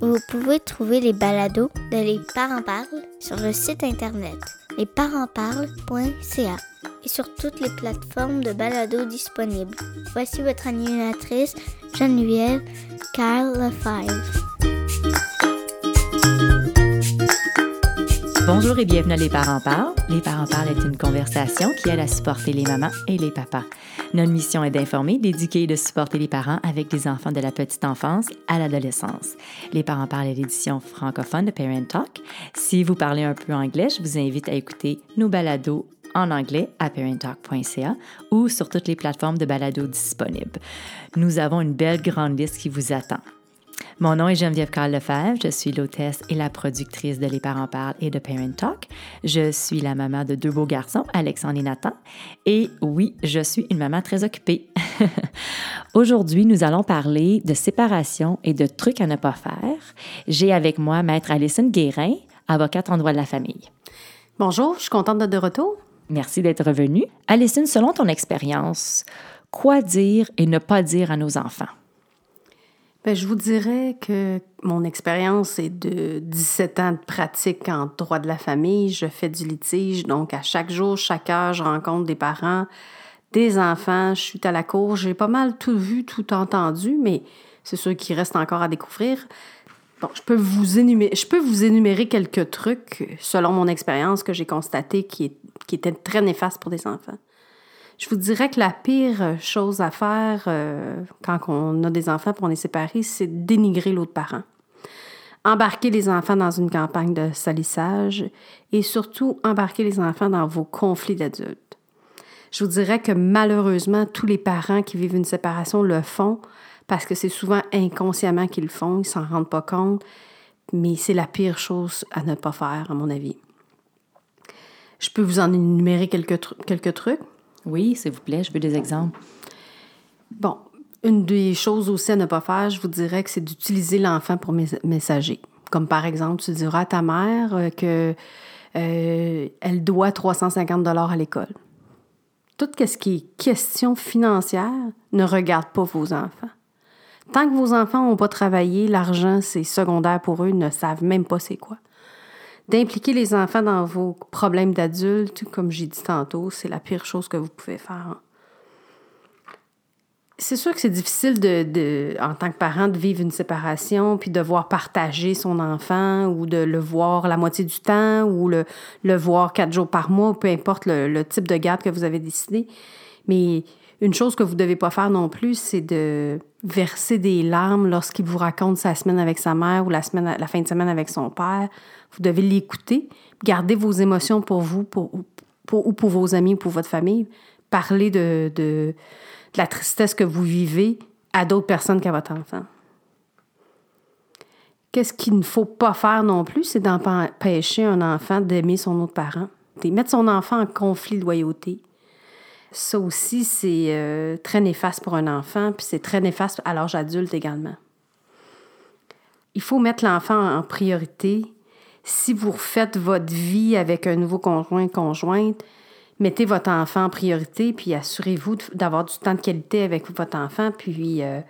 Vous pouvez trouver les balados de Les Parents Parlent sur le site internet lesparentsparlent.ca et sur toutes les plateformes de balados disponibles. Voici votre animatrice Geneviève Carl Lefebvre. Bonjour et bienvenue à Les Parents Parlent. Les Parents Parlent est une conversation qui aide à supporter les mamans et les papas. Notre mission est d'informer, d'éduquer et de supporter les parents avec les enfants de la petite enfance à l'adolescence. Les Parents Parlent est l'édition francophone de Parent Talk. Si vous parlez un peu anglais, je vous invite à écouter nos balados en anglais à parenttalk.ca ou sur toutes les plateformes de balados disponibles. Nous avons une belle grande liste qui vous attend. Mon nom est Geneviève Carl Lefebvre. Je suis l'hôtesse et la productrice de Les Parents Parlent et de Parent Talk. Je suis la maman de deux beaux garçons, Alexandre et Nathan. Et oui, je suis une maman très occupée. Aujourd'hui, nous allons parler de séparation et de trucs à ne pas faire. J'ai avec moi Maître Alison Guérin, avocate en droit de la famille. Bonjour, je suis contente d'être de retour. Merci d'être revenue. Alison, selon ton expérience, quoi dire et ne pas dire à nos enfants? Bien, je vous dirais que mon expérience est de 17 ans de pratique en droit de la famille. Je fais du litige, donc à chaque jour, chaque heure, je rencontre des parents, des enfants. Je suis à la cour. J'ai pas mal tout vu, tout entendu, mais c'est sûr qu'il reste encore à découvrir. Bon, je peux vous énumérer, je peux vous énumérer quelques trucs selon mon expérience que j'ai constaté qui, qui étaient très néfastes pour des enfants. Je vous dirais que la pire chose à faire euh, quand on a des enfants pour on est séparés, c'est dénigrer l'autre parent. Embarquer les enfants dans une campagne de salissage et surtout embarquer les enfants dans vos conflits d'adultes. Je vous dirais que malheureusement, tous les parents qui vivent une séparation le font parce que c'est souvent inconsciemment qu'ils le font, ils s'en rendent pas compte, mais c'est la pire chose à ne pas faire, à mon avis. Je peux vous en énumérer quelques, quelques trucs. Oui, s'il vous plaît, je veux des exemples. Bon, une des choses aussi à ne pas faire, je vous dirais que c'est d'utiliser l'enfant pour messager. Comme par exemple, tu diras à ta mère euh, que euh, elle doit 350 dollars à l'école. Tout question financière ne regarde pas vos enfants. Tant que vos enfants n'ont pas travaillé, l'argent, c'est secondaire pour eux, ils ne savent même pas c'est quoi. D'impliquer les enfants dans vos problèmes d'adultes, comme j'ai dit tantôt, c'est la pire chose que vous pouvez faire. C'est sûr que c'est difficile de, en tant que parent de vivre une séparation puis de voir partager son enfant ou de le voir la moitié du temps ou le, le voir quatre jours par mois, peu importe le, le type de garde que vous avez décidé. Mais une chose que vous ne devez pas faire non plus, c'est de verser des larmes lorsqu'il vous raconte sa semaine avec sa mère ou la, semaine, la fin de semaine avec son père. Vous devez l'écouter, garder vos émotions pour vous pour, ou pour vos amis ou pour votre famille. Parler de, de, la tristesse que vous vivez à d'autres personnes qu'à votre enfant. Qu'est-ce qu'il ne faut pas faire non plus, c'est d'empêcher un enfant d'aimer son autre parent, de mettre son enfant en conflit de loyauté, ça aussi, c'est euh, très néfaste pour un enfant, puis c'est très néfaste à l'âge adulte également. Il faut mettre l'enfant en priorité. Si vous refaites votre vie avec un nouveau conjoint, conjointe, mettez votre enfant en priorité, puis assurez-vous d'avoir du temps de qualité avec votre enfant, puis euh,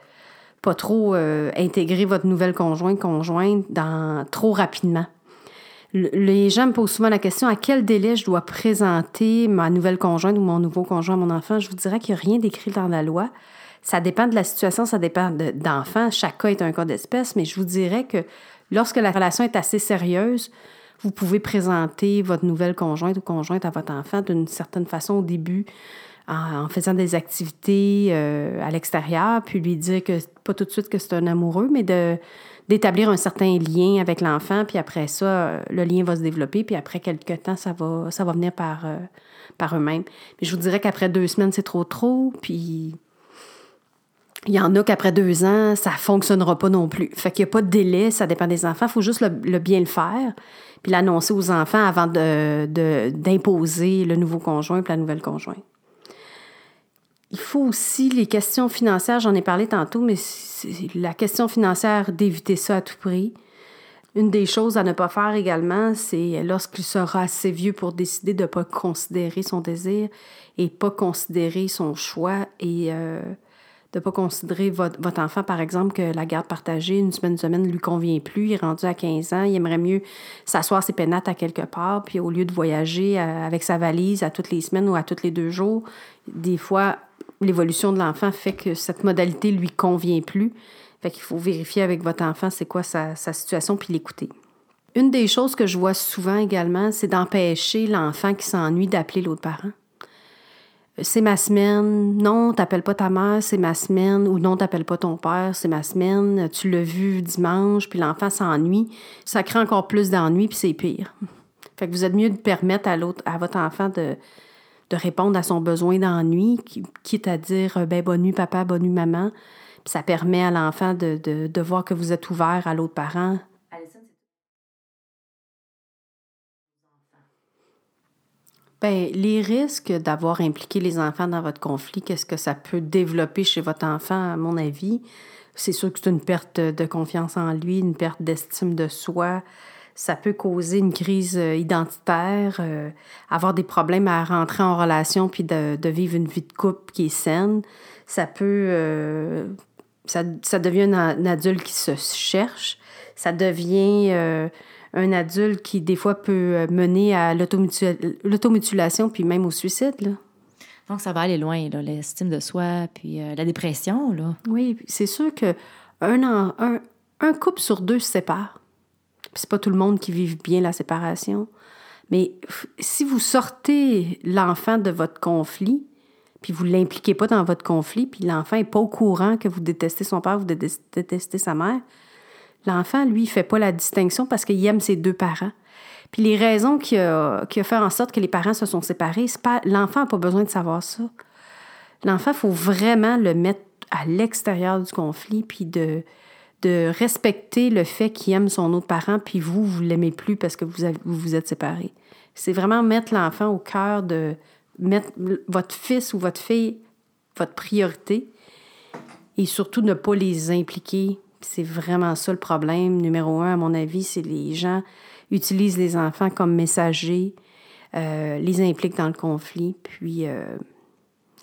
pas trop euh, intégrer votre nouvelle conjointe, conjointe trop rapidement les gens me posent souvent la question à quel délai je dois présenter ma nouvelle conjointe ou mon nouveau conjoint à mon enfant? Je vous dirais qu'il n'y a rien d'écrit dans la loi. Ça dépend de la situation, ça dépend d'enfant. Chaque cas est un cas d'espèce, mais je vous dirais que lorsque la relation est assez sérieuse, vous pouvez présenter votre nouvelle conjointe ou conjointe à votre enfant d'une certaine façon au début, en, faisant des activités euh, à l'extérieur, puis lui dire que pas tout de suite que c'est un amoureux, mais de d'établir un certain lien avec l'enfant, puis après ça, le lien va se développer, puis après quelques temps, ça va, ça va venir par, euh, par eux-mêmes. Mais je vous dirais qu'après deux semaines, c'est trop trop, puis Il y en a qu'après deux ans, ça fonctionnera pas non plus. Fait qu'il n'y a pas de délai, ça dépend des enfants. Il faut juste le, bien le faire, puis l'annoncer aux enfants avant d'imposer le nouveau conjoint puis la nouvelle conjointe. Il faut aussi les questions financières, j'en ai parlé tantôt, mais la question financière, d'éviter ça à tout prix. Une des choses à ne pas faire également, c'est lorsqu'il sera assez vieux pour décider de ne pas considérer son désir et pas considérer son choix et euh, de ne pas considérer votre, enfant, par exemple, que la garde partagée, une semaine, une semaine, ne lui convient plus. Il est rendu à 15 ans, il aimerait mieux s'asseoir ses pénates à quelque part, puis au lieu de voyager euh, avec sa valise à toutes les semaines ou à tous les deux jours, des fois, l'évolution de l'enfant fait que cette modalité lui convient plus. Fait qu'il faut vérifier avec votre enfant c'est quoi sa, sa situation, puis l'écouter. Une des choses que je vois souvent également, c'est d'empêcher l'enfant qui s'ennuie d'appeler l'autre parent c'est ma semaine, non, t'appelles pas ta mère, c'est ma semaine, ou non, t'appelles pas ton père, c'est ma semaine, tu l'as vu dimanche, puis l'enfant s'ennuie. Ça crée encore plus d'ennui, puis c'est pire. Fait que vous êtes mieux de permettre à l'autre, à votre enfant de, de répondre à son besoin d'ennui, quitte à dire ben bonne nuit papa, bonne nuit maman. Puis ça permet à l'enfant de, de, de voir que vous êtes ouvert à l'autre parent, Bien, les risques d'avoir impliqué les enfants dans votre conflit, qu'est-ce que ça peut développer chez votre enfant, à mon avis? C'est sûr que c'est une perte de confiance en lui, une perte d'estime de soi. Ça peut causer une crise euh, identitaire, euh, avoir des problèmes à rentrer en relation puis de, vivre une vie de couple qui est saine. Ça peut. Euh, ça, devient un, adulte qui se cherche. Ça devient un adulte qui, des fois, peut euh, mener à l'automutilation, puis même au suicide. Là. Donc, ça va aller loin, l'estime de soi, puis euh, la dépression. Là. Oui, c'est sûr que un, un, couple sur deux se sépare. c'est pas tout le monde qui vit bien la séparation. Mais si vous sortez l'enfant de votre conflit, puis vous ne l'impliquez pas dans votre conflit, puis l'enfant n'est pas au courant que vous détestez son père, vous détestez sa mère, L'enfant, lui, il fait pas la distinction parce qu'il aime ses deux parents. Puis les raisons qui qui a fait en sorte que les parents se sont séparés, l'enfant n'a pas besoin de savoir ça. L'enfant, il faut vraiment le mettre à l'extérieur du conflit, puis de, respecter le fait qu'il aime son autre parent, puis vous, vous l'aimez plus parce que vous vous, vous êtes séparés. C'est vraiment mettre l'enfant au cœur de mettre votre fils ou votre fille votre priorité et surtout ne pas les impliquer c'est vraiment ça le problème. Numéro un, à mon avis, c'est les gens utilisent les enfants comme messagers, euh, les impliquent dans le conflit, puis euh,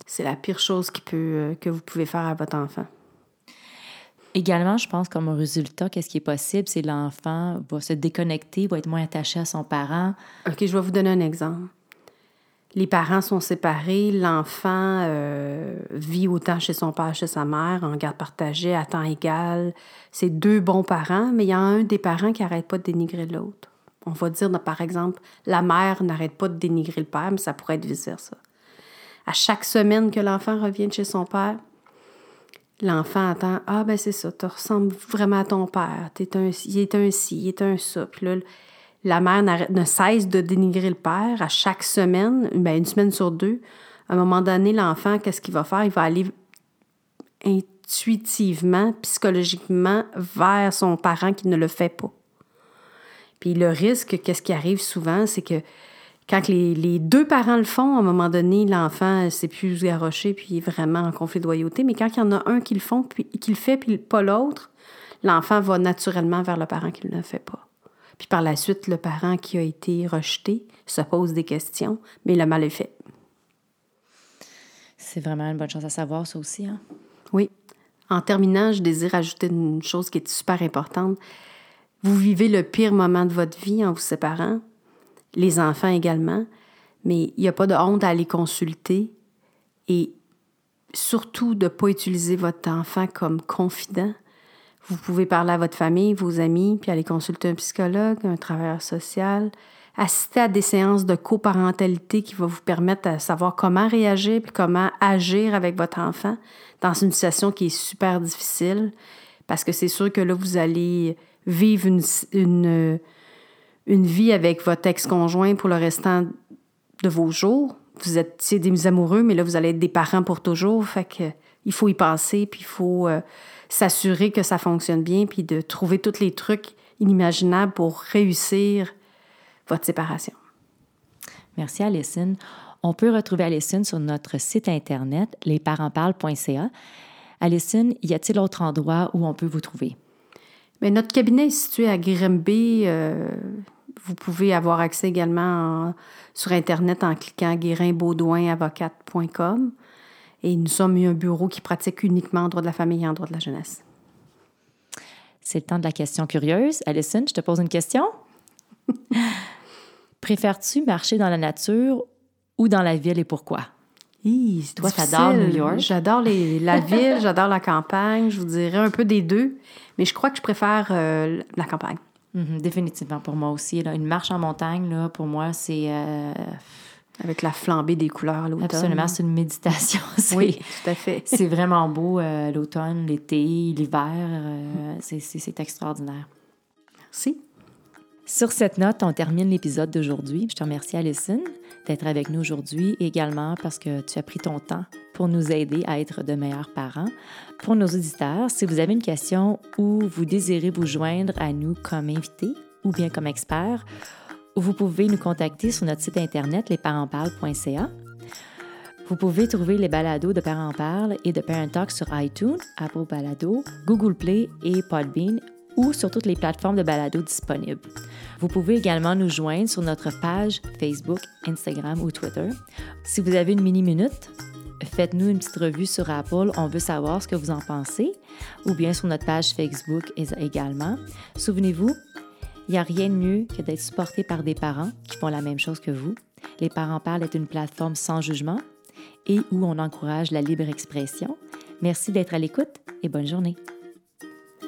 c'est la pire chose qui peut, euh, que vous pouvez faire à votre enfant. Également, je pense comme résultat, qu'est-ce qui est possible, c'est l'enfant va se déconnecter, va être moins attaché à son parent. OK, je vais vous donner un exemple les parents sont séparés, l'enfant euh, vit autant chez son père, chez sa mère, en garde partagée, à temps égal. C'est deux bons parents, mais il y a un des parents qui n'arrête pas de dénigrer l'autre. On va dire, par exemple, la mère n'arrête pas de dénigrer le père, mais ça pourrait être vice-versa. À chaque semaine que l'enfant revient chez son père, l'enfant attend Ah, ben c'est ça, tu ressembles vraiment à ton père, un, il est un ci, il est un ça. La mère ne cesse de dénigrer le père à chaque semaine, ben une semaine sur deux. À un moment donné, l'enfant, qu'est-ce qu'il va faire? Il va aller intuitivement, psychologiquement vers son parent qui ne le fait pas. Puis le risque, qu'est-ce qui arrive souvent, c'est que quand les, deux parents le font, à un moment donné, l'enfant s'est plus garoché puis est vraiment en conflit de loyauté. Mais quand il y en a un qui le, font, puis, qui le fait, puis pas l'autre, l'enfant va naturellement vers le parent qui ne le fait pas. Puis par la suite, le parent qui a été rejeté se pose des questions, mais le mal est fait. C'est vraiment une bonne chose à savoir, ça aussi. Hein? Oui. En terminant, je désire ajouter une chose qui est super importante. Vous vivez le pire moment de votre vie en vous séparant, les enfants également, mais il n'y a pas de honte à aller consulter et surtout de ne pas utiliser votre enfant comme confident. Vous pouvez parler à votre famille, vos amis, puis aller consulter un psychologue, un travailleur social, assister à des séances de coparentalité qui vont vous permettre de savoir comment réagir puis comment agir avec votre enfant dans une situation qui est super difficile. Parce que c'est sûr que là, vous allez vivre une, une, une vie avec votre ex-conjoint pour le restant de vos jours. Vous êtes des amoureux, mais là, vous allez être des parents pour toujours. Fait que il faut y passer, puis il faut euh, s'assurer que ça fonctionne bien, puis de trouver tous les trucs inimaginables pour réussir votre séparation. Merci Alison. On peut retrouver Alison sur notre site internet lesparentsparlent.ca. Alison, y a-t-il autre endroit où on peut vous trouver? Bien, notre cabinet est situé à Grimby. Euh, vous pouvez avoir accès également sur Internet en cliquant guérinbaudouinavocate.com. Et nous sommes un bureau qui pratique uniquement en droit de la famille et en droit de la jeunesse. C'est le temps de la question curieuse. Alison, je te pose une question. Préfères-tu marcher dans la nature ou dans la ville et pourquoi? Toi, j'adore New York. J'adore la ville, j'adore la campagne. Je vous dirais un peu des deux, mais je crois que je préfère euh, la campagne. Mhm, définitivement pour moi aussi. Une marche en montagne, là, pour moi, c'est. Euh, Avec la flambée des couleurs l'automne. Absolument, c'est une méditation. oui, tout à fait. c'est vraiment beau euh, l'automne, l'été, l'hiver. c'est extraordinaire. Merci. Sur cette note, on termine l'épisode d'aujourd'hui. Je te remercie, Alison, d'être avec nous aujourd'hui également parce que tu as pris ton temps pour nous aider à être de meilleurs parents. Pour nos auditeurs, si vous avez une question ou vous désirez vous joindre à nous comme invité ou bien comme expert, vous pouvez nous contacter sur notre site internet lesparentsparlent.ca. Vous pouvez trouver les balados de Parents Parlent et de Parent Talk sur iTunes, Apple Balado, Google Play et Podbean ou sur toutes les plateformes de balado disponibles. Vous pouvez également nous joindre sur notre page Facebook, Instagram ou Twitter. Si vous avez une mini-minute, faites-nous une petite revue sur Apple. On veut savoir ce que vous en pensez. Ou bien sur notre page Facebook également. Souvenez-vous, il n'y a rien de mieux que d'être supporté par des parents qui font la même chose que vous. Les Parents Parlent est une plateforme sans jugement et où on encourage la libre expression. Merci d'être à l'écoute et bonne journée.